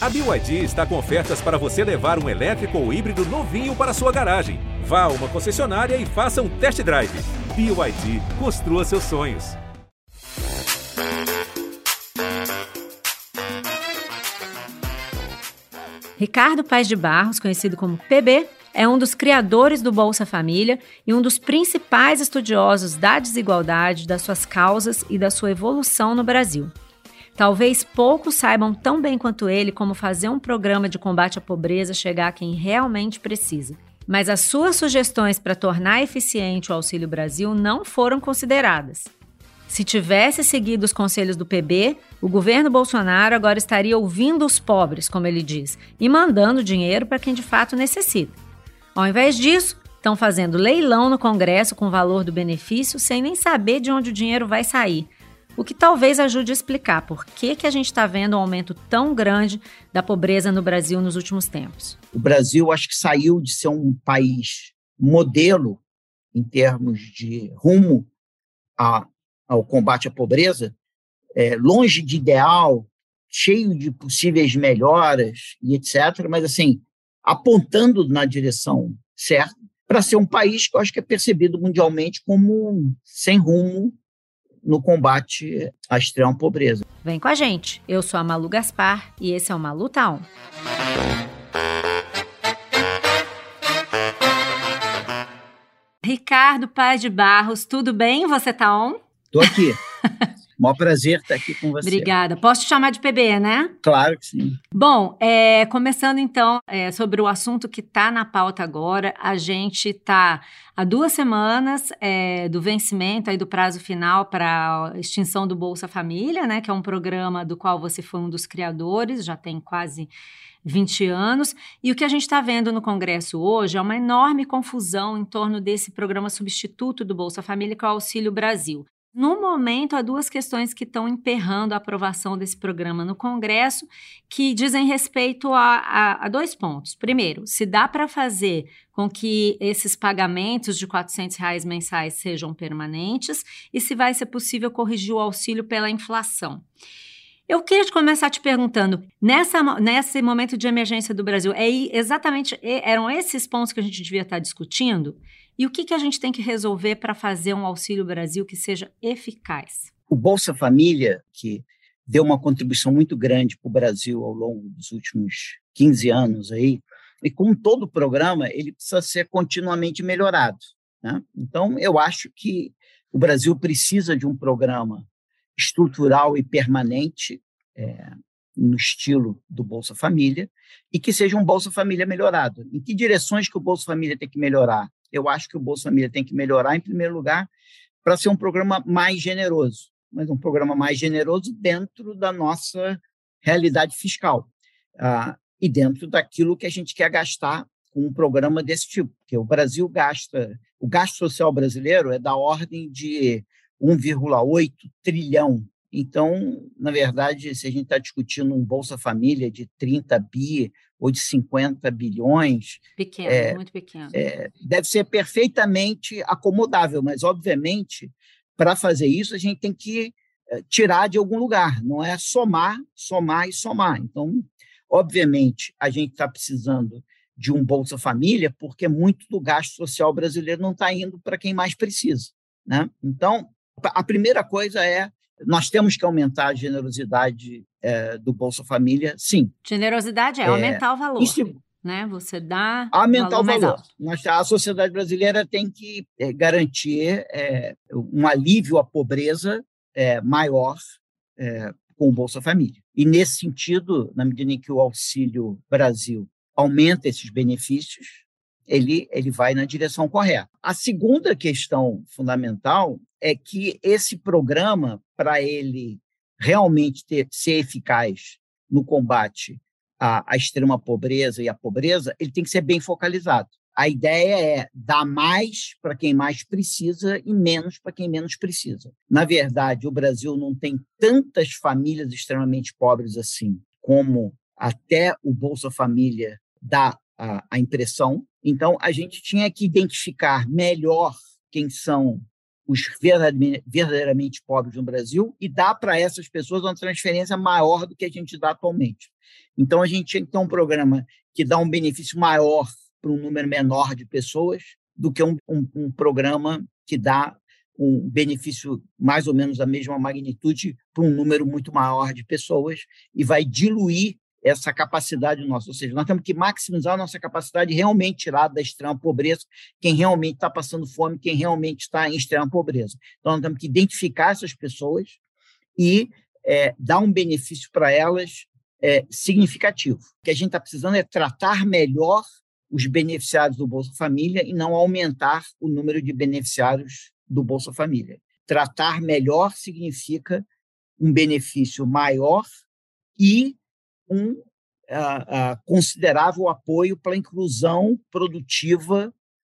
A BYD está com ofertas para você levar um elétrico ou híbrido novinho para sua garagem. Vá a uma concessionária e faça um test drive. BYD, construa seus sonhos. Ricardo Paz de Barros, conhecido como PB, é um dos criadores do Bolsa Família e um dos principais estudiosos da desigualdade, das suas causas e da sua evolução no Brasil. Talvez poucos saibam tão bem quanto ele como fazer um programa de combate à pobreza chegar a quem realmente precisa. Mas as suas sugestões para tornar eficiente o Auxílio Brasil não foram consideradas. Se tivesse seguido os conselhos do PB, o governo Bolsonaro agora estaria ouvindo os pobres, como ele diz, e mandando dinheiro para quem de fato necessita. Ao invés disso, estão fazendo leilão no Congresso com o valor do benefício sem nem saber de onde o dinheiro vai sair o que talvez ajude a explicar por que, que a gente está vendo um aumento tão grande da pobreza no Brasil nos últimos tempos. O Brasil, acho que saiu de ser um país modelo em termos de rumo a, ao combate à pobreza, é, longe de ideal, cheio de possíveis melhoras e etc., mas assim, apontando na direção certa, para ser um país que eu acho que é percebido mundialmente como sem rumo no combate à extrema pobreza. Vem com a gente. Eu sou a Malu Gaspar e esse é o Malu Town. Ricardo Paz de Barros, tudo bem? Você tá on? Tô aqui. Maior prazer estar aqui com você. Obrigada. Posso te chamar de PB, né? Claro que sim. Bom, é, começando então é, sobre o assunto que está na pauta agora, a gente está há duas semanas é, do vencimento aí do prazo final para a extinção do Bolsa Família, né? Que é um programa do qual você foi um dos criadores, já tem quase 20 anos. E o que a gente está vendo no Congresso hoje é uma enorme confusão em torno desse programa substituto do Bolsa Família, que é o Auxílio Brasil. No momento, há duas questões que estão emperrando a aprovação desse programa no Congresso, que dizem respeito a, a, a dois pontos. Primeiro, se dá para fazer com que esses pagamentos de 400 reais mensais sejam permanentes e se vai ser possível corrigir o auxílio pela inflação. Eu queria começar te perguntando, nessa, nesse momento de emergência do Brasil, é exatamente eram esses pontos que a gente devia estar discutindo? E o que, que a gente tem que resolver para fazer um Auxílio Brasil que seja eficaz? O Bolsa Família, que deu uma contribuição muito grande para o Brasil ao longo dos últimos 15 anos aí, e como todo programa, ele precisa ser continuamente melhorado. Né? Então, eu acho que o Brasil precisa de um programa estrutural e permanente é, no estilo do Bolsa Família e que seja um Bolsa Família melhorado. Em que direções que o Bolsa Família tem que melhorar? Eu acho que o Bolsa Família tem que melhorar, em primeiro lugar, para ser um programa mais generoso, mas um programa mais generoso dentro da nossa realidade fiscal uh, e dentro daquilo que a gente quer gastar com um programa desse tipo, porque o Brasil gasta, o gasto social brasileiro é da ordem de 1,8 trilhão. Então, na verdade, se a gente está discutindo um Bolsa Família de 30 bi ou de 50 bilhões. Pequeno, é, muito pequeno. É, deve ser perfeitamente acomodável, mas, obviamente, para fazer isso, a gente tem que é, tirar de algum lugar, não é somar, somar e somar. Então, obviamente, a gente está precisando de um Bolsa Família, porque muito do gasto social brasileiro não está indo para quem mais precisa. Né? Então, a primeira coisa é nós temos que aumentar a generosidade é, do Bolsa Família, sim. Generosidade é, é aumentar o valor. Isso, né? Você dá aumentar o valor. Nós, a sociedade brasileira tem que é, garantir é, um alívio à pobreza é, maior com o Bolsa Família. E nesse sentido, na medida em que o Auxílio Brasil aumenta esses benefícios, ele, ele vai na direção correta. A segunda questão fundamental é que esse programa, para ele realmente ter, ser eficaz no combate à, à extrema pobreza e à pobreza, ele tem que ser bem focalizado. A ideia é dar mais para quem mais precisa e menos para quem menos precisa. Na verdade, o Brasil não tem tantas famílias extremamente pobres assim, como até o Bolsa Família dá a, a impressão. Então, a gente tinha que identificar melhor quem são os verdadeiramente pobres no Brasil e dá para essas pessoas uma transferência maior do que a gente dá atualmente. Então, a gente tinha que ter um programa que dá um benefício maior para um número menor de pessoas do que um, um, um programa que dá um benefício mais ou menos da mesma magnitude para um número muito maior de pessoas e vai diluir essa capacidade nossa. Ou seja, nós temos que maximizar a nossa capacidade de realmente tirar da extrema pobreza quem realmente está passando fome, quem realmente está em extrema pobreza. Então, nós temos que identificar essas pessoas e é, dar um benefício para elas é, significativo. O que a gente está precisando é tratar melhor os beneficiários do Bolsa Família e não aumentar o número de beneficiários do Bolsa Família. Tratar melhor significa um benefício maior e um uh, uh, considerável apoio para a inclusão produtiva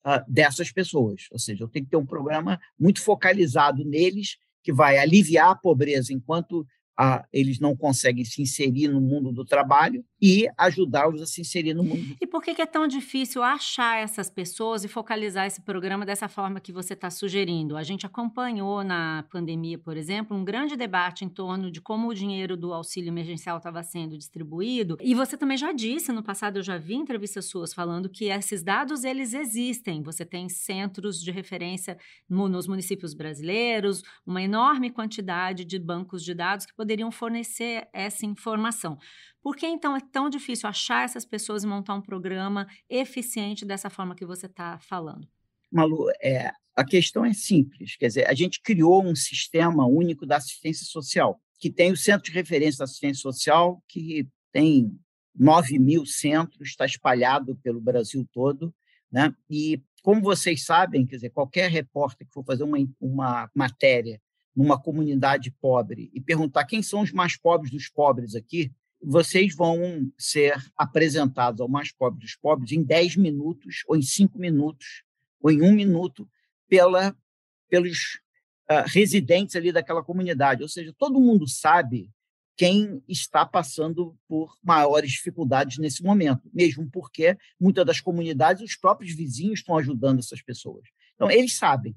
uh, dessas pessoas. Ou seja, eu tenho que ter um programa muito focalizado neles, que vai aliviar a pobreza enquanto a, eles não conseguem se inserir no mundo do trabalho e ajudá-los a se inserir no mundo. E por que, que é tão difícil achar essas pessoas e focalizar esse programa dessa forma que você está sugerindo? A gente acompanhou na pandemia, por exemplo, um grande debate em torno de como o dinheiro do auxílio emergencial estava sendo distribuído. E você também já disse, no passado eu já vi entrevistas suas falando que esses dados eles existem. Você tem centros de referência nos municípios brasileiros, uma enorme quantidade de bancos de dados que poderiam fornecer essa informação. Por que então é tão difícil achar essas pessoas e montar um programa eficiente dessa forma que você está falando? Malu, é, a questão é simples. Quer dizer, a gente criou um sistema único da assistência social, que tem o Centro de Referência da Assistência Social, que tem 9 mil centros, está espalhado pelo Brasil todo. Né? E, como vocês sabem, quer dizer, qualquer repórter que for fazer uma, uma matéria numa comunidade pobre e perguntar quem são os mais pobres dos pobres aqui, vocês vão ser apresentados ao mais pobre dos pobres em 10 minutos, ou em 5 minutos, ou em um minuto, pela, pelos uh, residentes ali daquela comunidade. Ou seja, todo mundo sabe quem está passando por maiores dificuldades nesse momento, mesmo porque muitas das comunidades, os próprios vizinhos estão ajudando essas pessoas. Então, eles sabem.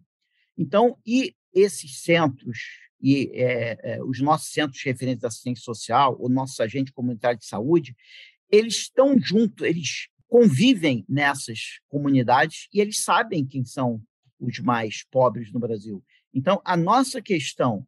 Então, e esses centros e é, os nossos centros de referência da assistência social, o nosso agente comunitário de saúde, eles estão juntos, eles convivem nessas comunidades e eles sabem quem são os mais pobres no Brasil. Então, a nossa questão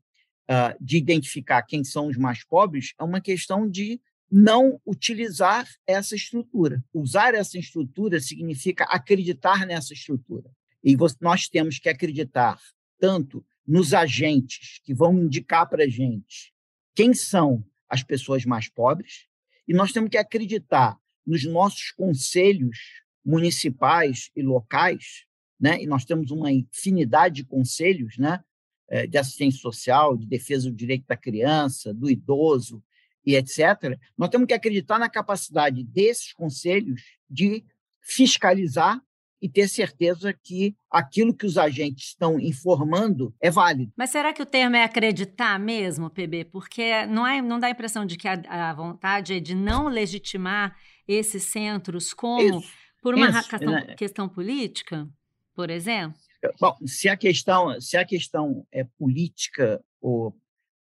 uh, de identificar quem são os mais pobres é uma questão de não utilizar essa estrutura. Usar essa estrutura significa acreditar nessa estrutura. E nós temos que acreditar tanto nos agentes que vão indicar para a gente quem são as pessoas mais pobres, e nós temos que acreditar nos nossos conselhos municipais e locais, né? e nós temos uma infinidade de conselhos né? Eh, de assistência social, de defesa do direito da criança, do idoso e etc. Nós temos que acreditar na capacidade desses conselhos de fiscalizar e ter certeza que aquilo que os agentes estão informando é válido. Mas será que o termo é acreditar mesmo, PB? Porque não, é, não dá a impressão de que a, a vontade é de não legitimar esses centros como isso, por uma isso, questão, né? questão política, por exemplo? Bom, se a questão, se a questão é política ou,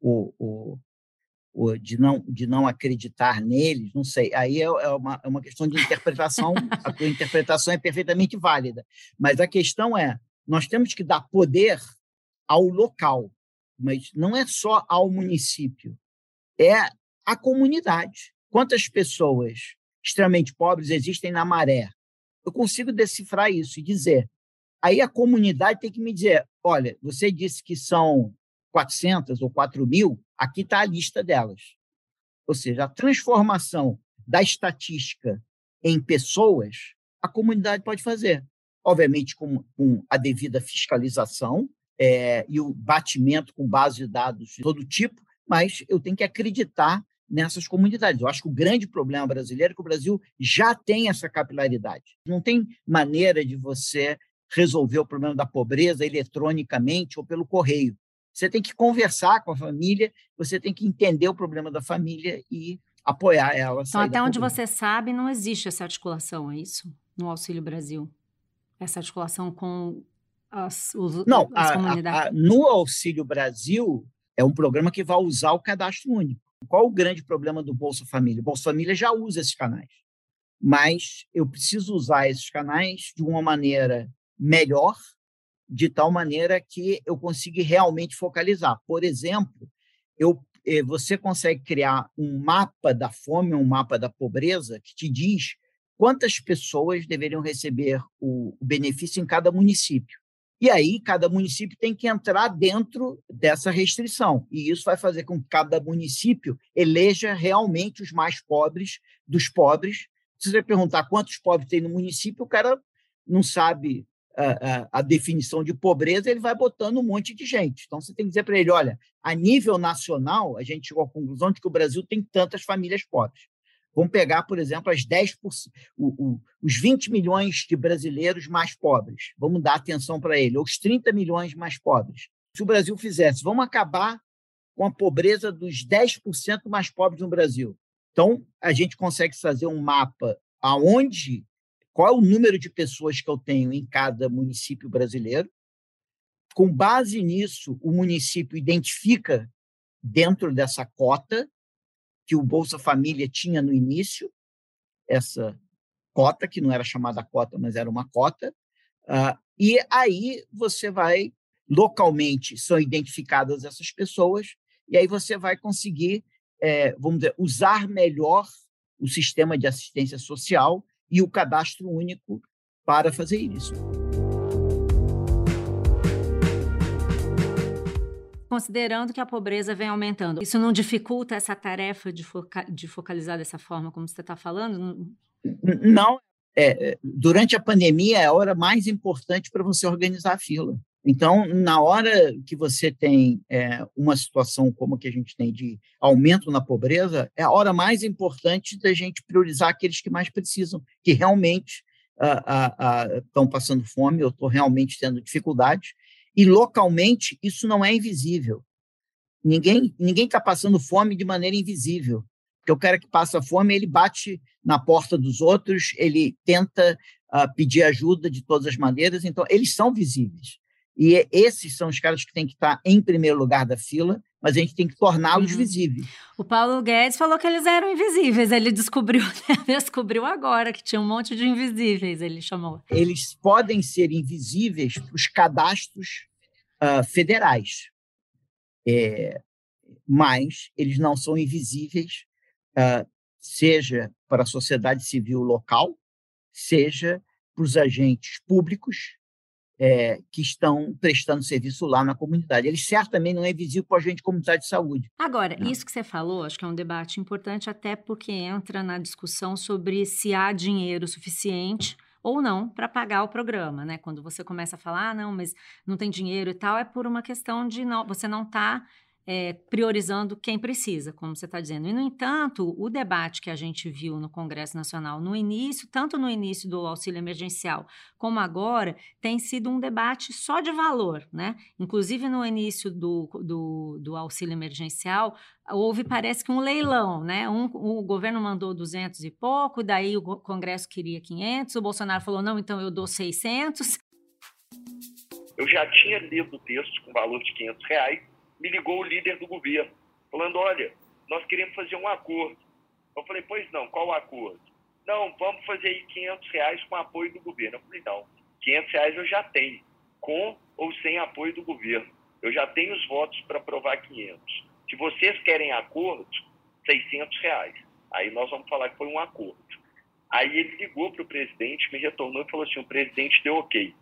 ou, ou de não, de não acreditar neles, não sei. Aí é, é, uma, é uma questão de interpretação, a tua interpretação é perfeitamente válida. Mas a questão é: nós temos que dar poder ao local, mas não é só ao município, é à comunidade. Quantas pessoas extremamente pobres existem na maré? Eu consigo decifrar isso e dizer. Aí a comunidade tem que me dizer: olha, você disse que são 400 ou 4 mil, aqui está a lista delas. Ou seja, a transformação da estatística em pessoas, a comunidade pode fazer. Obviamente, com, com a devida fiscalização é, e o batimento com base de dados de todo tipo, mas eu tenho que acreditar nessas comunidades. Eu acho que o grande problema brasileiro é que o Brasil já tem essa capilaridade. Não tem maneira de você resolver o problema da pobreza eletronicamente ou pelo correio. Você tem que conversar com a família, você tem que entender o problema da família e apoiar ela. Então, até onde você sabe, não existe essa articulação, é isso? No Auxílio Brasil? Essa articulação com as, os, Não, as a, comunidades? A, a, no Auxílio Brasil, é um programa que vai usar o cadastro único. Qual o grande problema do Bolsa Família? O Bolsa Família já usa esses canais, mas eu preciso usar esses canais de uma maneira melhor, de tal maneira que eu consiga realmente focalizar. Por exemplo, eu, eh, você consegue criar um mapa da fome, um mapa da pobreza, que te diz quantas pessoas deveriam receber o, o benefício em cada município. E aí, cada município tem que entrar dentro dessa restrição. E isso vai fazer com que cada município eleja realmente os mais pobres dos pobres. Se você perguntar quantos pobres tem no município, o cara não sabe a, definição de pobreza, ele vai botando um monte de gente. Então, você tem que dizer para ele: olha, a nível nacional, a gente chegou à conclusão de que o Brasil tem tantas famílias pobres. Vamos pegar, por exemplo, as 10%, o, o, os 20 milhões de brasileiros mais pobres. Vamos dar atenção para ele, ou os 30 milhões mais pobres. Se o Brasil fizesse, vamos acabar com a pobreza dos 10% mais pobres no Brasil. Então, a gente consegue fazer um mapa aonde, qual é o número de pessoas que eu tenho em cada município brasileiro. Com base nisso, o município identifica dentro dessa cota que o Bolsa Família tinha no início, essa cota, que não era chamada cota, mas era uma cota, uh, e aí você vai, localmente, são identificadas essas pessoas, e aí você vai conseguir, é, vamos dizer, usar melhor o sistema de assistência social e o cadastro único para fazer isso. considerando que a pobreza vem aumentando. Isso não dificulta essa tarefa de, foca de focalizar dessa forma como você está falando? Não. É, é, durante a pandemia é a hora mais importante para você organizar a fila. Então, na hora que você tem é, uma situação como a que a gente tem de aumento na pobreza, é a hora mais importante da gente priorizar aqueles que mais precisam, que realmente estão passando fome, eu estou realmente tendo dificuldades, e localmente, isso não é invisível. Ninguém ninguém está passando fome de maneira invisível. Porque o cara que passa fome, ele bate na porta dos outros, ele tenta pedir ajuda de todas as maneiras, então eles são visíveis. E esses são os caras que têm que estar em primeiro lugar da fila, mas a gente tem que torná-los uhum. visíveis. O Paulo Guedes falou que eles eram invisíveis. Ele descobriu, descobriu agora que tinha um monte de invisíveis, ele chamou. Eles podem ser invisíveis para os cadastros uh, federais. É, mas eles não são invisíveis, uh, seja para a sociedade civil local, seja para os agentes públicos é, que estão prestando serviço lá na comunidade. Ele certamente não é visível para o agente comunitário de saúde. Agora, não. isso que você falou, acho que é um debate importante, até porque entra na discussão sobre se há dinheiro suficiente ou não para pagar o programa, né? Quando você começa a falar, ah, não, mas não tem dinheiro e tal, é por uma questão de não, você não está é, priorizando quem precisa, como você está dizendo. E, no entanto, o debate que a gente viu no Congresso Nacional no início, tanto no início do auxílio emergencial como agora, tem sido um debate só de valor, né? Inclusive, no início do, do, do auxílio emergencial, houve, parece que um leilão, né? Um, o governo mandou 200 e pouco, daí o Congresso queria 500, o Bolsonaro falou, não, então eu dou 600. Eu já tinha lido o texto com valor de 500 reais, me ligou o líder do governo, falando: olha, nós queremos fazer um acordo. Eu falei: pois não, qual o acordo? Não, vamos fazer aí 500 reais com apoio do governo. Eu falei: não, 500 reais eu já tenho, com ou sem apoio do governo. Eu já tenho os votos para aprovar 500. Se vocês querem acordo, 600 reais. Aí nós vamos falar que foi um acordo. Aí ele ligou para o presidente, me retornou e falou assim: o presidente deu ok.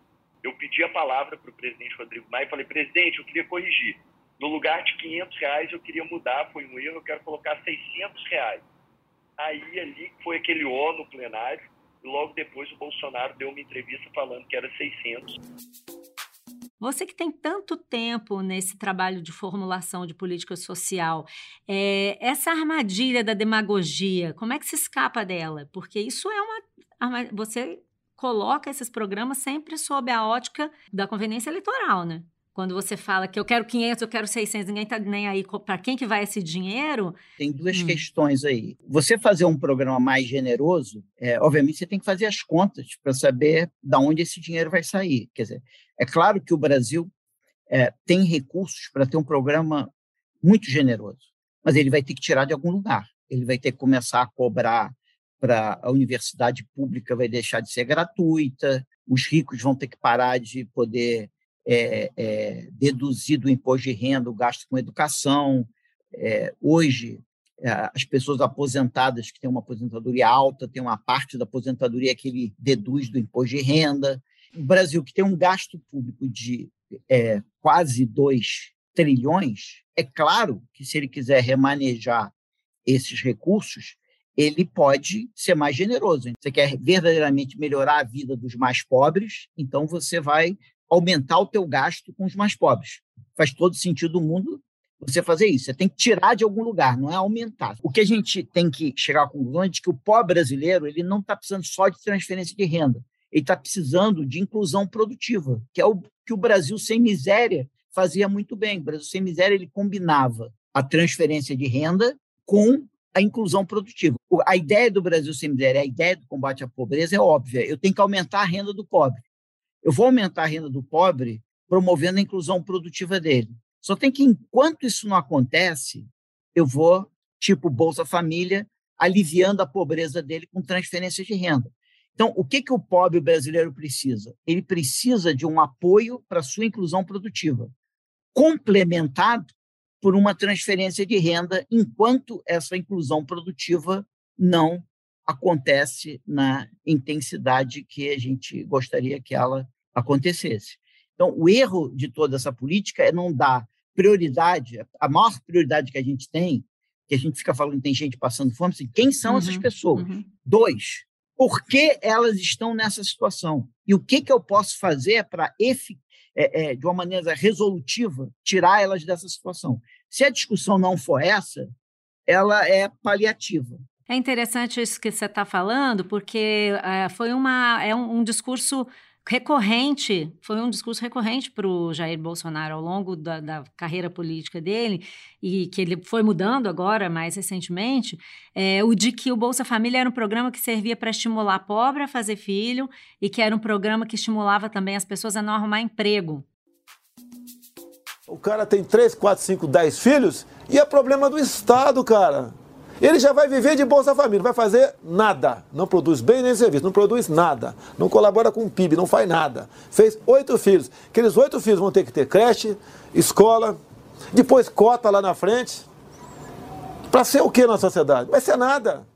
Eu pedi a palavra para o presidente Rodrigo Maia e falei: presidente, eu queria corrigir no lugar de 500 reais eu queria mudar, foi um erro, eu quero colocar 600 reais. Aí ali foi aquele O no plenário, e logo depois o Bolsonaro deu uma entrevista falando que era 600. Você que tem tanto tempo nesse trabalho de formulação de política social, é, essa armadilha da demagogia, como é que se escapa dela? Porque isso é uma. Você coloca esses programas sempre sob a ótica da conveniência eleitoral, né? Quando você fala que eu quero 500, eu quero 600, ninguém está nem aí para quem que vai esse dinheiro. Tem duas hum. questões aí. Você fazer um programa mais generoso, é, obviamente você tem que fazer as contas para saber de onde esse dinheiro vai sair. Quer dizer, é claro que o Brasil é, tem recursos para ter um programa muito generoso, mas ele vai ter que tirar de algum lugar. Ele vai ter que começar a cobrar para a universidade pública, vai deixar de ser gratuita, os ricos vão ter que parar de poder é, é, deduzir do imposto de renda o gasto com educação. É, hoje, é, as pessoas aposentadas que têm uma aposentadoria alta, tem uma parte da aposentadoria que ele deduz do imposto de renda. O Brasil, que tem um gasto público de é, quase 2 trilhões, é claro que se ele quiser remanejar esses recursos, ele pode ser mais generoso. Você quer verdadeiramente melhorar a vida dos mais pobres, então você vai aumentar o teu gasto com os mais pobres. Faz todo sentido do mundo você fazer isso. Você tem que tirar de algum lugar, não é aumentar. O que a gente tem que chegar à conclusão é de que o pobre brasileiro ele não está precisando só de transferência de renda, ele está precisando de inclusão produtiva, que é o que o Brasil sem miséria fazia muito bem. O Brasil sem miséria ele combinava a transferência de renda com a inclusão produtiva. A ideia do Brasil sem miséria, a ideia do combate à pobreza é óbvia. Eu tenho que aumentar a renda do pobre. Eu vou aumentar a renda do pobre promovendo a inclusão produtiva dele. Só tem que, enquanto isso não acontece, eu vou, tipo Bolsa Família, aliviando a pobreza dele com transferência de renda. Então, o que, que o pobre brasileiro precisa? Ele precisa de um apoio para sua inclusão produtiva, complementado por uma transferência de renda, enquanto essa inclusão produtiva não acontece na intensidade que a gente gostaria que ela acontecesse. Então, o erro de toda essa política é não dar prioridade, a maior prioridade que a gente tem, que a gente fica falando que tem gente passando fome, assim, quem são uhum, essas pessoas? Uhum. Dois, por que elas estão nessa situação? E o que, que eu posso fazer para, é, é, de uma maneira resolutiva, tirar elas dessa situação? Se a discussão não for essa, ela é paliativa. É interessante isso que você está falando, porque é, foi uma, é um, um discurso recorrente, foi um discurso recorrente para o Jair Bolsonaro ao longo da, da, carreira política dele, e que ele foi mudando agora, mais recentemente, é, o de que o Bolsa Família era um programa que servia para estimular pobre a fazer filho e que era um programa que estimulava também as pessoas a não arrumar emprego. O cara tem 3, 4, 5, 10 filhos e é problema do Estado, cara. Ele já vai viver de Bolsa Família, não vai fazer nada. Não produz bem nem serviço, não produz nada. Não colabora com o PIB, não faz nada. Fez oito filhos. Aqueles oito filhos vão ter que ter creche, escola, depois cota lá na frente. Para ser o que na sociedade? Vai ser nada.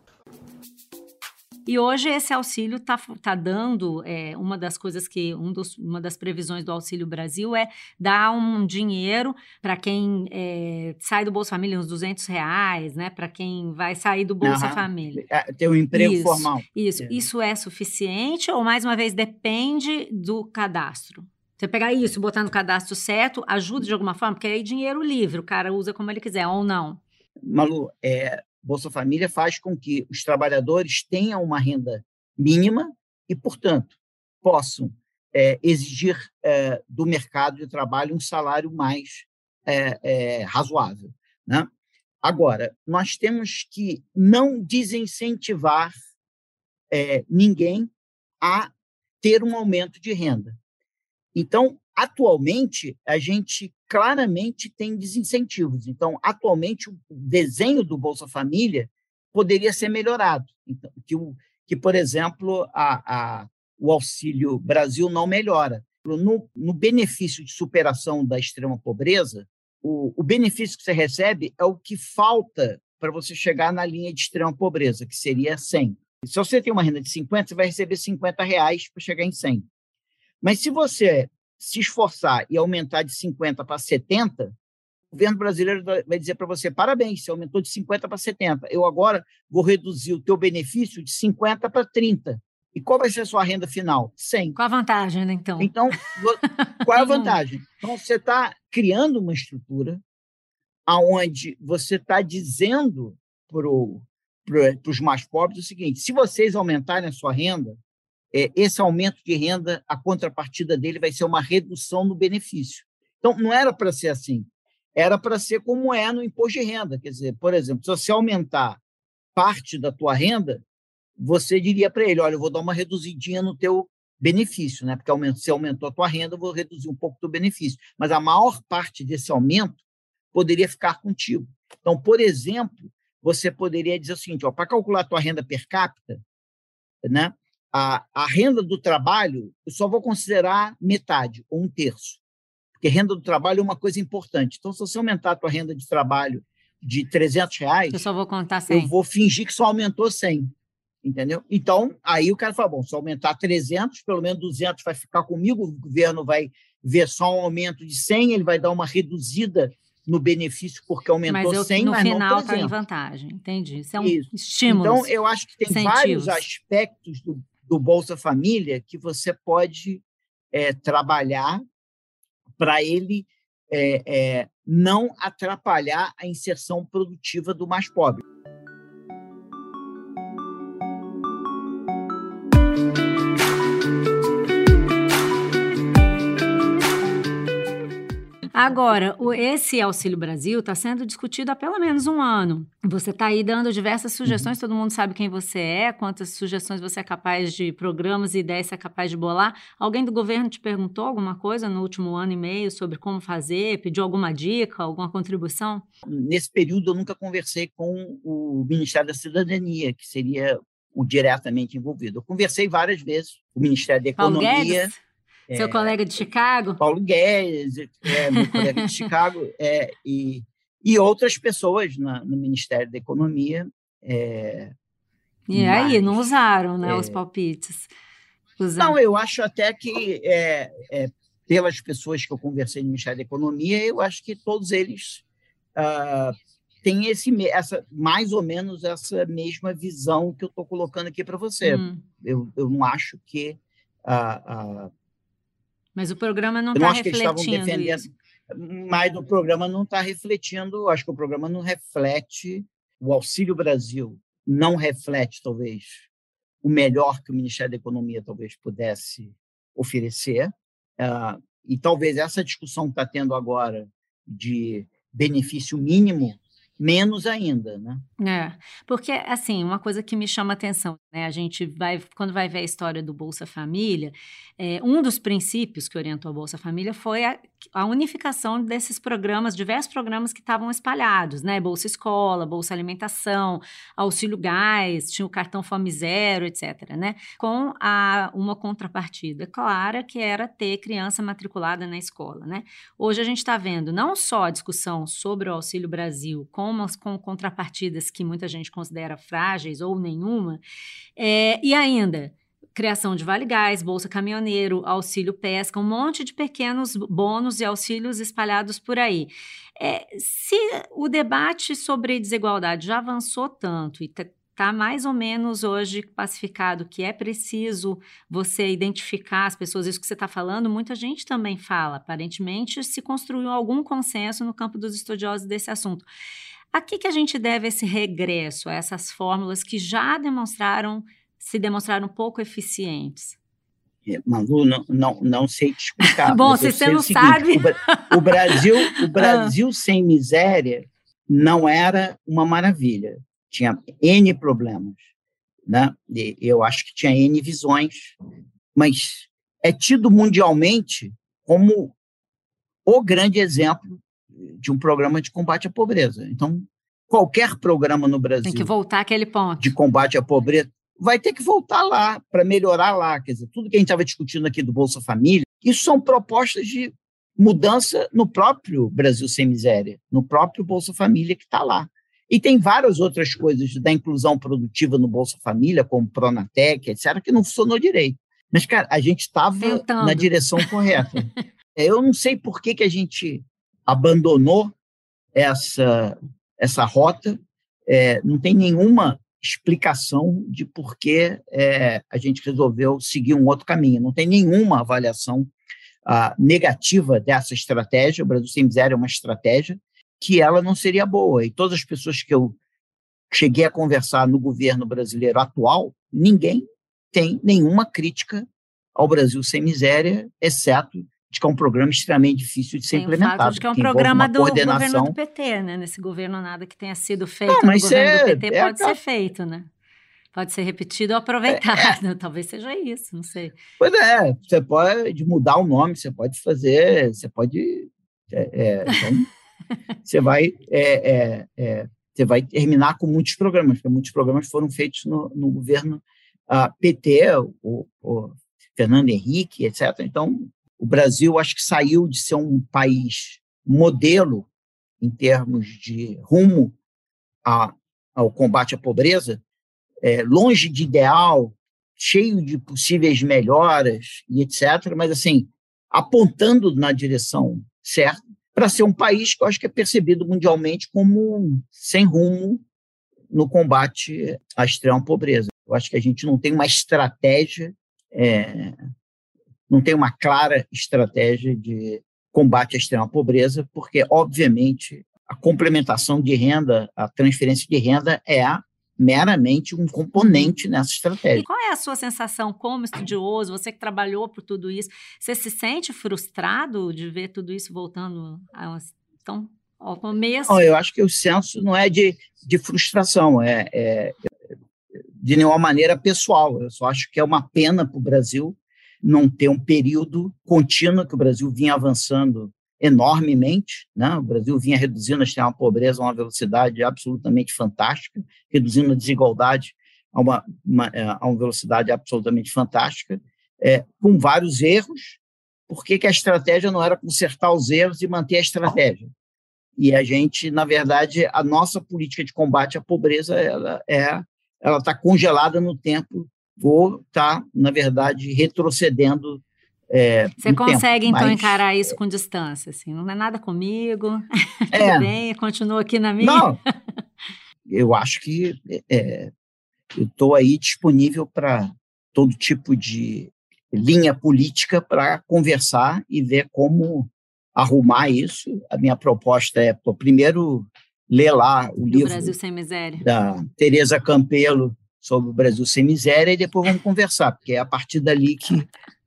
E hoje esse auxílio está tá dando, é, uma das coisas que, um dos, uma das previsões do Auxílio Brasil é dar um dinheiro para quem é, sai do Bolsa Família, uns 200 reais, né? Para quem vai sair do Bolsa uhum. Família. É, ter um emprego isso, formal. Isso. É. Isso é suficiente ou, mais uma vez, depende do cadastro? Você pegar isso, botar no cadastro certo, ajuda de alguma forma? Porque aí dinheiro livre, o cara usa como ele quiser, ou não. Malu, é, Bolsa Família faz com que os trabalhadores tenham uma renda mínima e, portanto, possam é, exigir é, do mercado de trabalho um salário mais é, razoável. Né? Agora, nós temos que não desincentivar ninguém a ter um aumento de renda. Então, atualmente, a gente claramente tem desincentivos. Então, atualmente, o desenho do Bolsa Família poderia ser melhorado. Então, que, o, que por exemplo, a, a, o Auxílio Brasil não melhora. No, no benefício de superação da extrema pobreza, o, o benefício que você recebe é o que falta para você chegar na linha de extrema pobreza, que seria 100. Se você tem uma renda de 50, você vai receber 50 reais para chegar em 100. Mas se você se esforçar e aumentar de 50 para 70, o governo brasileiro vai dizer para você: parabéns, você aumentou de 50 para 70. Eu agora vou reduzir o teu benefício de 50 para 30. E qual vai ser a sua renda final? 100. Qual a vantagem, né, então? Então, qual é a vantagem? Então, você está criando uma estrutura aonde você está dizendo para pro, os mais pobres o seguinte: se vocês aumentarem a sua renda, é, esse aumento de renda, a contrapartida dele vai ser uma redução no benefício. Então, não era para ser assim. Era para ser como é no imposto de renda. Quer dizer, por exemplo, se você aumentar parte da tua renda, você diria para ele, olha, eu vou dar uma reduzidinha no teu benefício, né? Porque se aumentou a tua renda, eu vou reduzir um pouco do benefício. Mas a maior parte desse aumento poderia ficar contigo. Então, por exemplo, você poderia dizer o seguinte, para calcular a tua renda per capita, né? A, a renda do trabalho, eu só vou considerar metade, ou um terço. Porque renda do trabalho é uma coisa importante. Então, se você aumentar a tua renda de trabalho de 300 reais... Eu só vou contar 100. Eu vou fingir que só aumentou 100 entendeu? Então, aí o cara fala, bom, se aumentar 300, pelo menos 200 vai ficar comigo, o governo vai ver só um aumento de 100, ele vai dar uma reduzida no benefício porque aumentou mas eu, 100, no mas final está em vantagem, entendi. Isso é um Isso. estímulo. Então, eu acho que tem incentivos. vários aspectos do, do, Bolsa Família que você pode é, trabalhar para ele é, é, não atrapalhar a inserção produtiva do mais pobre. Agora, o, esse Auxílio Brasil está sendo discutido há pelo menos um ano. Você está aí dando diversas sugestões, uhum. todo mundo sabe quem você é, quantas sugestões você é capaz de, programas e ideias você é capaz de bolar. Alguém do governo te perguntou alguma coisa no último ano e meio sobre como fazer, pediu alguma dica, alguma contribuição? Nesse período, eu nunca conversei com o Ministério da Cidadania, que seria o diretamente envolvido. Eu conversei várias vezes com o Ministério da Economia. Paulo Guedes? Seu é, colega de Chicago? Paulo Guedes, é, meu colega de Chicago, é, e, e outras pessoas na, no Ministério da Economia. E mas, aí, não usaram né, os palpites? Não, eu acho até que, é, é, pelas pessoas que eu conversei no Ministério da Economia, eu acho que todos eles uh, têm esse, essa, mais ou menos essa mesma visão que eu estou colocando aqui para você. Hum. Eu, eu não acho que. Uh, mas o programa não está refletindo isso. Mas o programa não está refletindo, acho que o programa não reflete, o Auxílio Brasil não reflete, talvez, o melhor que o Ministério da Economia talvez pudesse oferecer. Uh, e talvez essa discussão que está tendo agora de benefício mínimo menos ainda, né? É, porque, assim, uma coisa que me chama atenção, né, a gente vai, quando vai ver a história do Bolsa Família, é, um dos princípios que orientou a Bolsa Família foi a, a unificação desses programas, diversos programas que estavam espalhados, né, Bolsa Escola, Bolsa Alimentação, Auxílio Gás, tinha o cartão Fome Zero, etc., né, com a, uma contrapartida clara que era ter criança matriculada na escola, né. Hoje a gente está vendo não só a discussão sobre o Auxílio Brasil com umas com contrapartidas que muita gente considera frágeis ou nenhuma, é, e ainda criação de Vale Gás, Bolsa Caminhoneiro, Auxílio Pesca, um monte de pequenos bônus e auxílios espalhados por aí. É, se o debate sobre desigualdade já avançou tanto e está tá mais ou menos hoje pacificado que é preciso você identificar as pessoas, isso que você está falando, muita gente também fala. Aparentemente, se construiu algum consenso no campo dos estudiosos desse assunto. A que, que a gente deve esse regresso a essas fórmulas que já demonstraram, se demonstraram pouco eficientes? É, Malu, não, não, não sei te explicar. Bom, se você não seguinte, sabe. O, Brasil, o Brasil ah. sem miséria não era uma maravilha. Tinha N problemas. Né? E eu acho que tinha N visões, mas é tido mundialmente como o grande exemplo de um programa de combate à pobreza. Então, qualquer programa no Brasil. Tem que voltar àquele ponto. De combate à pobreza, vai ter que voltar lá, para melhorar lá. Quer dizer, tudo que a gente estava discutindo aqui do Bolsa Família, isso são propostas de mudança no próprio Brasil Sem Miséria, no próprio Bolsa Família que está lá. E tem várias outras coisas da inclusão produtiva no Bolsa Família, como Pronatec, etc., que não funcionou direito. Mas, cara, a gente estava na direção correta. Eu não sei por que, que a gente abandonou essa, essa rota, é, não tem nenhuma explicação de por que é, a gente resolveu seguir um outro caminho, não tem nenhuma avaliação ah, negativa dessa estratégia. O Brasil Sem Miséria é uma estratégia que ela não seria boa. E todas as pessoas que eu cheguei a conversar no governo brasileiro atual, ninguém tem nenhuma crítica ao Brasil Sem Miséria, exceto de que é um programa extremamente difícil de ser Tem implementado. O fato de que é um que programa do governo do PT, né? Nesse governo nada que tenha sido feito Não, no governo é- do PT é pode a- ser feito, né? Pode ser repetido ou aproveitado. Talvez seja isso, não sei. Pois é, você pode mudar o nome, você pode fazer, você pode. é, é, então, você vai. é, é, é, você vai terminar com muitos programas, porque muitos programas foram feitos no, no governo ah, PT, o, o Fernando Henrique, etc. Então, o Brasil acho que saiu de ser um país modelo em termos de rumo a- ao combate à pobreza, é, longe de ideal, cheio de possíveis melhoras e etc., mas assim, apontando na direção certa para ser um país que eu acho que é percebido mundialmente como sem rumo no combate à extrema pobreza. Eu acho que a gente não tem uma estratégia, é, não tem uma clara estratégia de combate à extrema pobreza, porque, obviamente, a complementação de renda, a transferência de renda é meramente um componente nessa E estratégia. qual é a sua sensação como estudioso, você que trabalhou por tudo isso? Você se sente frustrado de ver tudo isso voltando a tão ao começo? Não, eu acho que o senso não é de, de frustração, é, é de nenhuma maneira pessoal. Eu só acho que é uma pena para o Brasil não ter um período contínuo que o Brasil vinha avançando enormemente, né? O Brasil vinha reduzindo a extrema pobreza a uma velocidade absolutamente fantástica, reduzindo a desigualdade a uma, uma, é, a uma velocidade absolutamente fantástica, é, com vários erros. Por que, que a estratégia não era consertar os erros e manter a estratégia? E a gente, na verdade, a nossa política de combate à pobreza, ela é, ela está congelada no tempo ou está, na verdade, retrocedendo. É, Você consegue, tempo. então, Mas, encarar isso com distância, assim, não é nada comigo, É, tudo bem, continuo aqui na minha. não, eu acho que é, eu estou aí disponível para todo tipo de linha política para conversar e ver como arrumar isso. A minha proposta é, pô, primeiro, ler lá o Do livro Brasil sem miséria. da Teresa Campelo sobre o Brasil sem miséria e depois vamos conversar, porque é a partir dali que,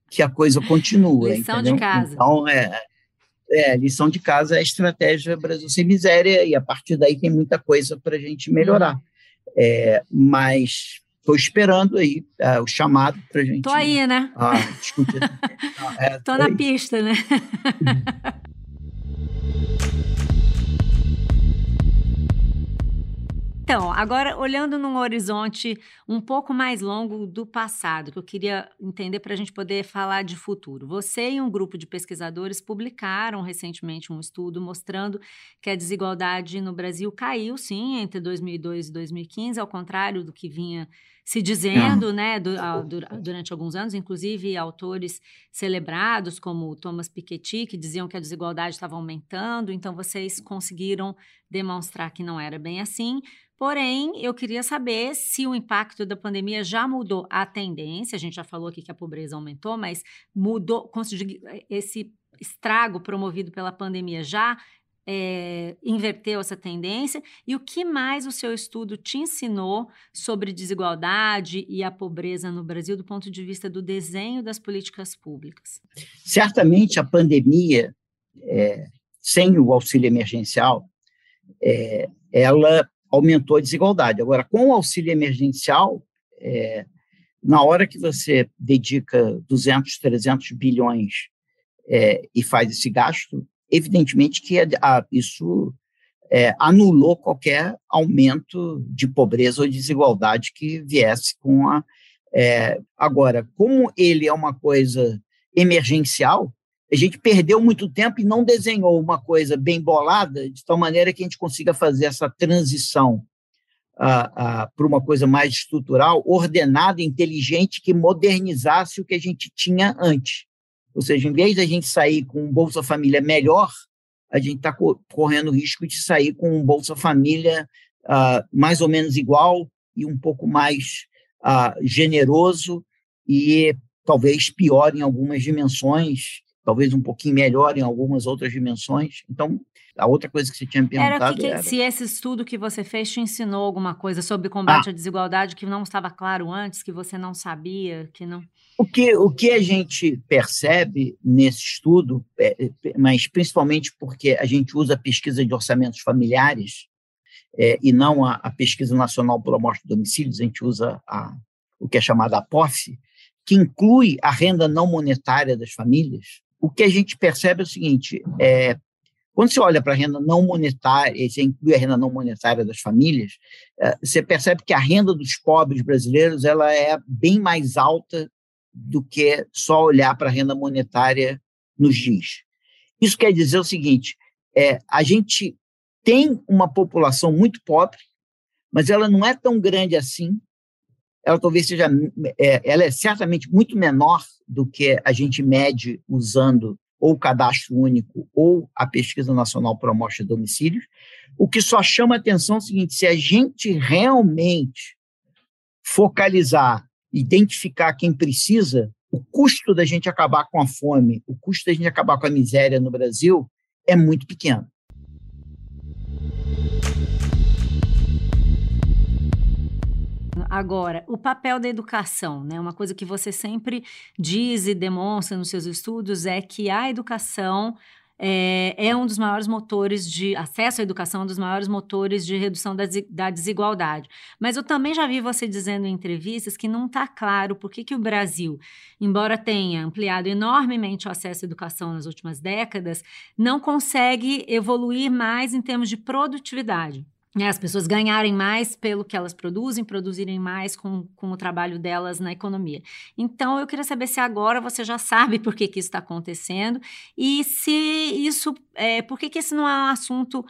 que a coisa continua. Lição de entendeu? casa. Então, é, é, lição de casa é a estratégia Brasil sem miséria e a partir daí tem muita coisa para a gente melhorar. Uhum. É, mas estou esperando aí é, o chamado para a gente Tô aí, né? ah, discutir. É, tô na aí. pista, né? Então, agora olhando num horizonte um pouco mais longo do passado, que eu queria entender para a gente poder falar de futuro. Você e um grupo de pesquisadores publicaram recentemente um estudo mostrando que a desigualdade no Brasil caiu, sim, entre 2002 e 2015, ao contrário do que vinha se dizendo, né, du- a- du- durante alguns anos, inclusive autores celebrados como Thomas Piketty, que diziam que a desigualdade estava aumentando, então vocês conseguiram demonstrar que não era bem assim. Porém, eu queria saber se o impacto da pandemia já mudou a tendência. A gente já falou aqui que a pobreza aumentou, mas mudou, esse estrago promovido pela pandemia já é, inverteu essa tendência? E o que mais o seu estudo te ensinou sobre desigualdade e a pobreza no Brasil do ponto de vista do desenho das políticas públicas? Certamente a pandemia, é, sem o auxílio emergencial, é, ela aumentou a desigualdade. Agora, com o auxílio emergencial, é, na hora que você dedica 200, 300 bilhões é, e faz esse gasto, evidentemente que a- a- isso é, anulou qualquer aumento de pobreza ou desigualdade que viesse com a. é, agora, como ele é uma coisa emergencial, a gente perdeu muito tempo e não desenhou uma coisa bem bolada, de tal maneira que a gente consiga fazer essa transição para uma coisa mais estrutural, ordenada, inteligente, que modernizasse o que a gente tinha antes. Ou seja, em vez da gente sair com um Bolsa Família melhor, a gente está correndo o risco de sair com um Bolsa Família ah, mais ou menos igual e um pouco mais ah, generoso e talvez pior em algumas dimensões talvez um pouquinho melhor em algumas outras dimensões. Então, a outra coisa que você tinha me perguntado era, que, era... se esse estudo que você fez te ensinou alguma coisa sobre combate Ah. à desigualdade que não estava claro antes, que você não sabia, que não... O que, o que a gente percebe nesse estudo, é, é, mas principalmente porque a gente usa a pesquisa de orçamentos familiares é, e não a, a pesquisa nacional pela morte de domicílios, a gente usa a, o que é chamada APOF, que inclui a renda não monetária das famílias, o que a gente percebe é o seguinte, é, quando você olha para a renda não monetária, você inclui a renda não monetária das famílias, é, você percebe que a renda dos pobres brasileiros ela é bem mais alta do que só olhar para a renda monetária nos dias. Isso quer dizer o seguinte: é, a gente tem uma população muito pobre, mas ela não é tão grande assim. Ela talvez seja, é, ela é certamente muito menor do que a gente mede usando ou o cadastro único ou a pesquisa nacional por amostra de domicílios. O que só chama atenção é o seguinte: se a gente realmente focalizar identificar quem precisa, o custo da gente acabar com a fome, o custo da gente acabar com a miséria no Brasil é muito pequeno. Agora, o papel da educação, né? Uma coisa que você sempre diz e demonstra nos seus estudos é que a educação é, é, um dos maiores motores de acesso à educação, um dos maiores motores de redução da, da desigualdade. Mas eu também já vi você dizendo em entrevistas que não está claro por que, que o Brasil, embora tenha ampliado enormemente o acesso à educação nas últimas décadas, não consegue evoluir mais em termos de produtividade. Né, as pessoas ganharem mais pelo que elas produzem, produzirem mais com, com o trabalho delas na economia. Então, eu queria saber se agora você já sabe por que, que isso está acontecendo e se isso, é, por que, que esse não é um assunto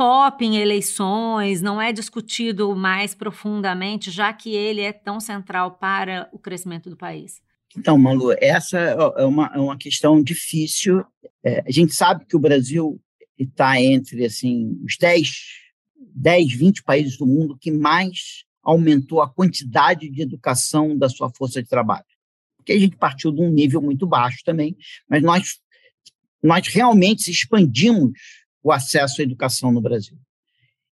pop em eleições, não é discutido mais profundamente, já que ele é tão central para o crescimento do país. Então, Malu, essa é uma, é uma questão difícil. É, a gente sabe que o Brasil está entre assim, os 10 10, 20 países do mundo que mais aumentou a quantidade de educação da sua força de trabalho. Porque a gente partiu de um nível muito baixo também, mas nós, nós realmente expandimos o acesso à educação no Brasil.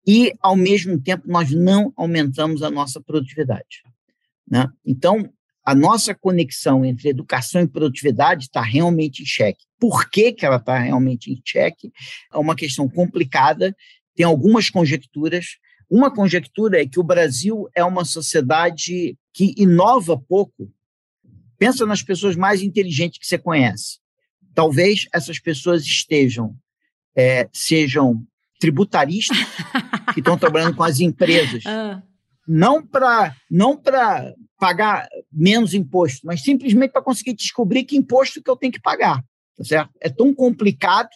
E, ao mesmo tempo, nós não aumentamos a nossa produtividade. Né? Então, a nossa conexão entre educação e produtividade está realmente em xeque. Por que, que ela está realmente em xeque? É uma questão complicada tem algumas conjecturas. Uma conjectura é que o Brasil é uma sociedade que inova pouco. Pensa nas pessoas mais inteligentes que você conhece. Talvez essas pessoas estejam, é, sejam tributaristas, que estão trabalhando com as empresas, não para não pagar menos imposto, mas simplesmente para conseguir descobrir que imposto que eu tenho que pagar. Tá certo? É tão complicado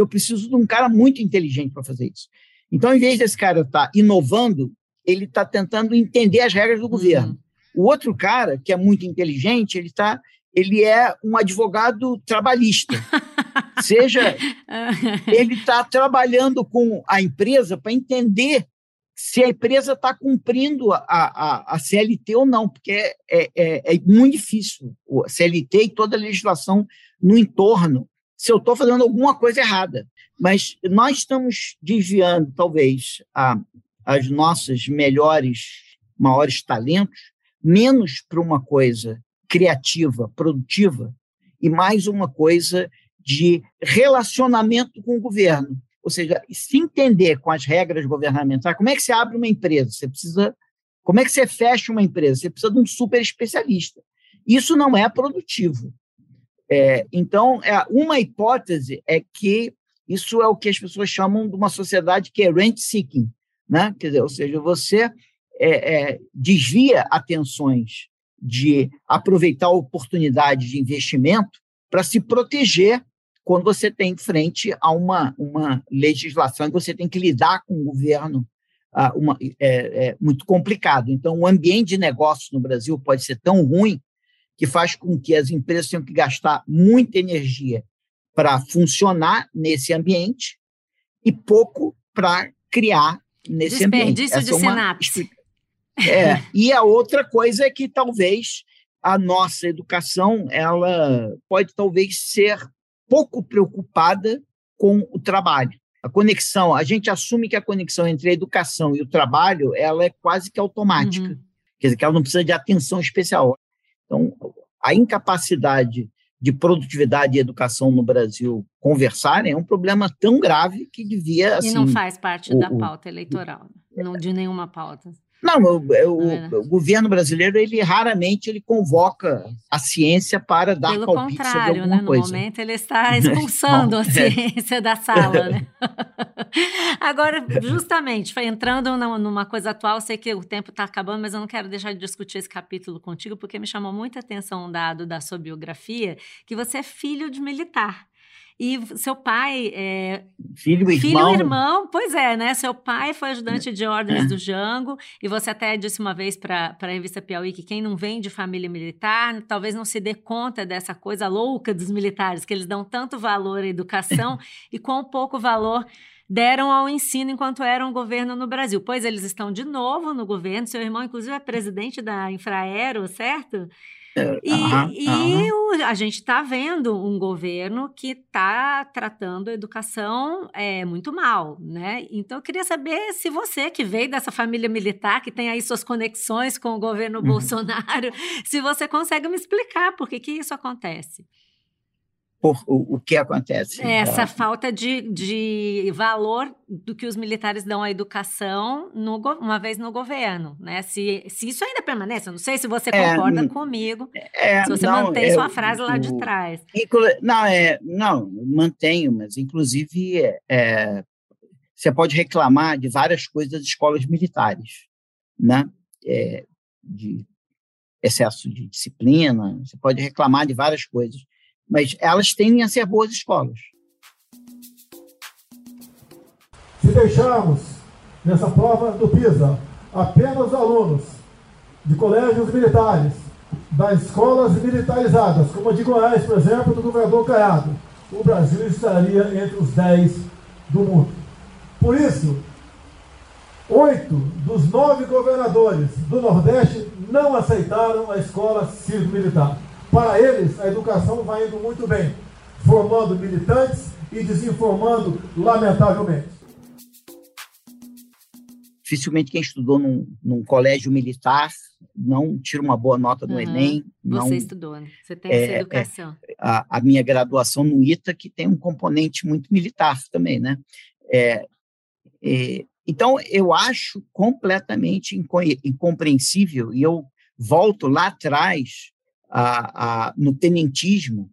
que eu preciso de um cara muito inteligente para fazer isso. Então, em vez desse cara estar tá inovando, ele está tentando entender as regras do uhum. governo. O outro cara, que é muito inteligente, ele tá, ele é um advogado trabalhista. Seja, ele está trabalhando com a empresa para entender se a empresa está cumprindo a, a, a, CLT ou não, porque é, é, é muito difícil. O CLT e toda a legislação no entorno se eu estou fazendo alguma coisa errada. Mas nós estamos desviando, talvez, a, as nossas melhores, maiores talentos, menos para uma coisa criativa, produtiva, e mais uma coisa de relacionamento com o governo. Ou seja, se entender com as regras governamentais, como é que você abre uma empresa? Você precisa. Como é que você fecha uma empresa? Você precisa de um super especialista. Isso não é produtivo. É, então, é, uma hipótese é que isso é o que as pessoas chamam de uma sociedade que é rent-seeking, né? Quer dizer, ou seja, você é, é, desvia atenções de aproveitar oportunidades de investimento para se proteger quando você tem frente a uma, uma legislação que você tem que lidar com o governo uh, uma, é, é, muito complicado. Então, o ambiente de negócios no Brasil pode ser tão ruim que faz com que as empresas tenham que gastar muita energia para funcionar nesse ambiente e pouco para criar nesse ambiente. Desperdício de é uma... sinapse. É, e a outra coisa é que talvez a nossa educação ela pode talvez ser pouco preocupada com o trabalho. A conexão, a gente assume que a conexão entre a educação e o trabalho, ela é quase que automática. Uhum. Quer dizer, que ela não precisa de atenção especial. Então, a incapacidade de produtividade e educação no Brasil conversarem é um problema tão grave que devia. Assim, e não assim, faz parte o, da pauta eleitoral, o, não de nenhuma pauta. Não, o, é o, o, governo brasileiro ele raramente ele convoca a ciência para dar Pelo palpite contrário, sobre alguma né? coisa. No momento ele está expulsando a ciência da sala, né? Agora, justamente, entrando numa coisa atual, sei que o tempo está acabando, mas eu não quero deixar de discutir esse capítulo contigo, porque me chamou muita atenção um dado da sua biografia, que você é filho de militar. E seu pai é. Filho e irmão. Filho irmão, pois é, né? Seu pai foi ajudante de ordens é. do Jango, e você até disse uma vez para a revista Piauí que quem não vem de família militar talvez não se dê conta dessa coisa louca dos militares, que eles dão tanto valor à educação e quão pouco valor deram ao ensino enquanto eram governo no Brasil. Pois eles estão de novo no governo, seu irmão, inclusive, é presidente da Infraero, certo? E, e o, a gente está vendo um governo que está tratando a educação é, muito mal, né? Então eu queria saber se você, que veio dessa família militar, que tem aí suas conexões com o governo uhum. Bolsonaro, se você consegue me explicar por que, que isso acontece por o, o que acontece. É, essa falta de, de valor do que os militares dão à educação no, uma vez no governo, né? Se, se isso ainda permanece, eu não sei se você é, concorda comigo, é, se você não, mantém é, sua frase lá de trás. Não, é, não, mantenho, mas inclusive é, você pode reclamar de várias coisas das escolas militares, né? É, de excesso de disciplina, você pode reclamar de várias coisas mas elas tendem a ser boas escolas. Se deixarmos nessa prova do PISA apenas alunos de colégios militares, das escolas militarizadas, como a de Goiás, por exemplo, do governador Caiado, o Brasil estaria entre os 10 do mundo. Por isso, oito dos nove governadores do Nordeste não aceitaram a escola cívico-militar. Para eles, a educação vai indo muito bem, formando militantes e desinformando, lamentavelmente. Dificilmente quem estudou num, num colégio militar não tira uma boa nota no uhum. Enem. Não, Você estudou, né? Você tem é, essa é, educação. É, a, a, minha graduação no ITA, que tem um componente muito militar também, né? É, é, então, eu acho completamente incompreensível, e eu volto lá atrás a, a, no tenentismo,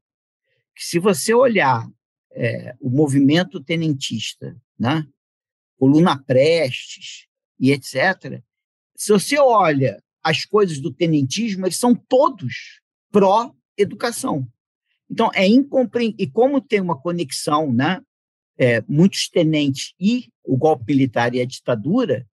que se você olhar é, o movimento tenentista, né, Coluna Prestes e etc., se você olha as coisas do tenentismo, eles são todos pró-educação. Então, é incompreensível. E como tem uma conexão, né, é, muitos tenentes e o golpe militar e a ditadura,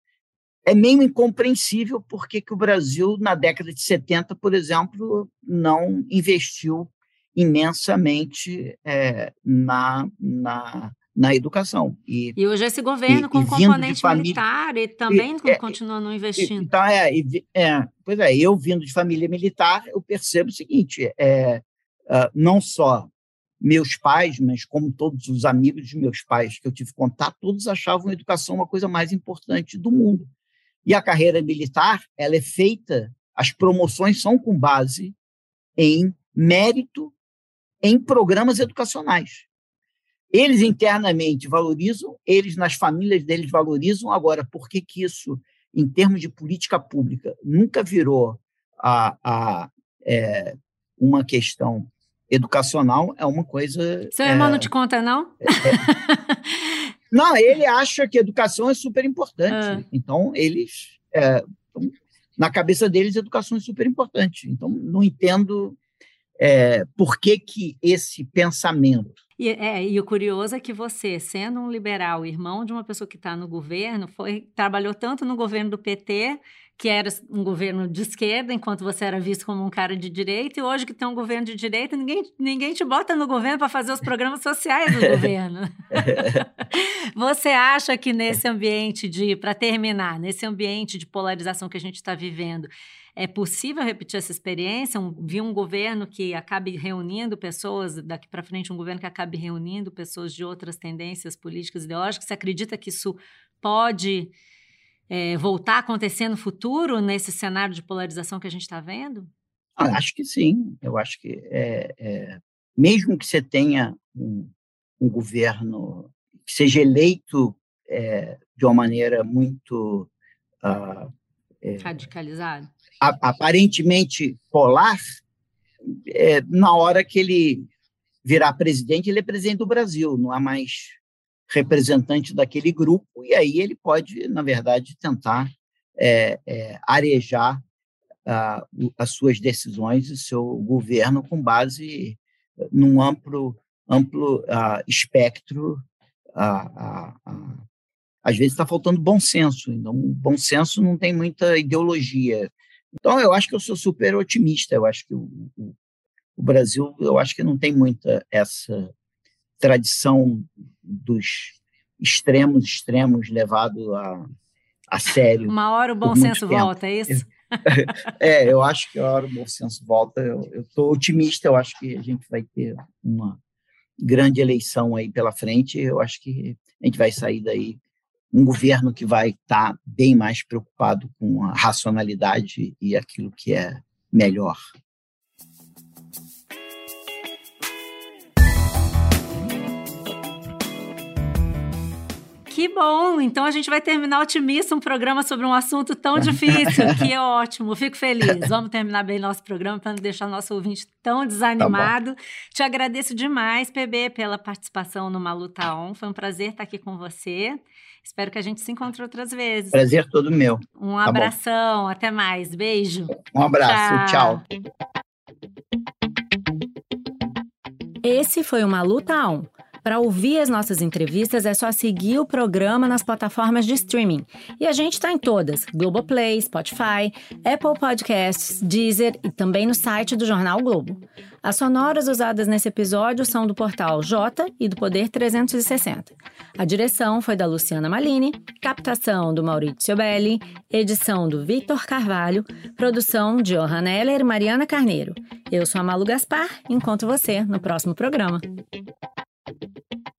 é meio incompreensível por que o Brasil, na década de 70, por exemplo, não investiu imensamente é, na, na, na educação. E, e hoje esse governo, e, com e componente família, militar, e também e, é, continua não investindo. Então, é, é, pois é, eu vindo de família militar, eu percebo o seguinte, é, uh, não só meus pais, mas como todos os amigos de meus pais que eu tive contato, todos achavam a educação uma coisa mais importante do mundo. E a carreira militar, ela é feita, as promoções são com base em mérito em programas educacionais. Eles internamente valorizam, eles nas famílias deles valorizam. Agora, por que, que isso, em termos de política pública, nunca virou a, a é, uma questão educacional? É uma coisa. Seu irmão é, não te conta, não? É, é Não, ele acha que educação é super importante. Ah. Então, eles. É, na cabeça deles, educação é super importante. Então, não entendo é, por que, que esse pensamento. E, é, e o curioso é que você, sendo um liberal, irmão de uma pessoa que está no governo, foi trabalhou tanto no governo do PT que era um governo de esquerda, enquanto você era visto como um cara de direita, e hoje que tem um governo de direita, ninguém, ninguém te bota no governo para fazer os programas sociais do governo. você acha que nesse ambiente de, para terminar, nesse ambiente de polarização que a gente está vivendo, é possível repetir essa experiência? Um, vir um governo que acabe reunindo pessoas, daqui para frente, um governo que acabe reunindo pessoas de outras tendências políticas ideológicas? Você acredita que isso pode é, voltar a acontecer no futuro, nesse cenário de polarização que a gente está vendo? Ah, acho que sim. Eu acho que, é, é, mesmo que você tenha um, um, governo que seja eleito é, de uma maneira muito. Uh, radicalizado? aparentemente polar, é, na hora que ele virar presidente, ele é presidente do Brasil, não há mais representante daquele grupo, e aí ele pode, na verdade, tentar é, é, arejar as suas decisões e seu governo com base num amplo, amplo espectro. às vezes está faltando bom senso, então, bom senso não tem muita ideologia. Então, eu acho que eu sou super otimista. Eu acho que o, o, o Brasil, eu acho que não tem muita essa tradição dos extremos, extremos levado a, a sério. Uma hora o bom senso tempo. volta, é isso? é, eu acho que a hora o bom senso volta. Eu estou otimista, eu acho que a gente vai ter uma grande eleição aí pela frente. Eu acho que a gente vai sair daí um governo que vai estar tá bem mais preocupado com a racionalidade e aquilo que é melhor. Que bom! Então a gente vai terminar otimista um programa sobre um assunto tão difícil. que ótimo, fico feliz. Vamos terminar bem nosso programa para não deixar nosso ouvinte tão desanimado. Tá Te agradeço demais, PB, pela participação no Maluta On. Foi um prazer estar aqui com você. Espero que a gente se encontre outras vezes. Prazer todo meu. Um tá abração, bom. até mais. Beijo. Um abraço, tchau. tchau. Esse foi o Maluta On. Para ouvir as nossas entrevistas é só seguir o programa nas plataformas de streaming. E a gente está em todas: Globoplay, Spotify, Apple Podcasts, Deezer e também no site do Jornal Globo. As sonoras usadas nesse episódio são do portal J e do Poder 360. A direção foi da Luciana Malini, captação do Maurício Belli, edição do Victor Carvalho, produção de Johanna Heller e Mariana Carneiro. Eu sou a Malu Gaspar encontro você no próximo programa. Thank you.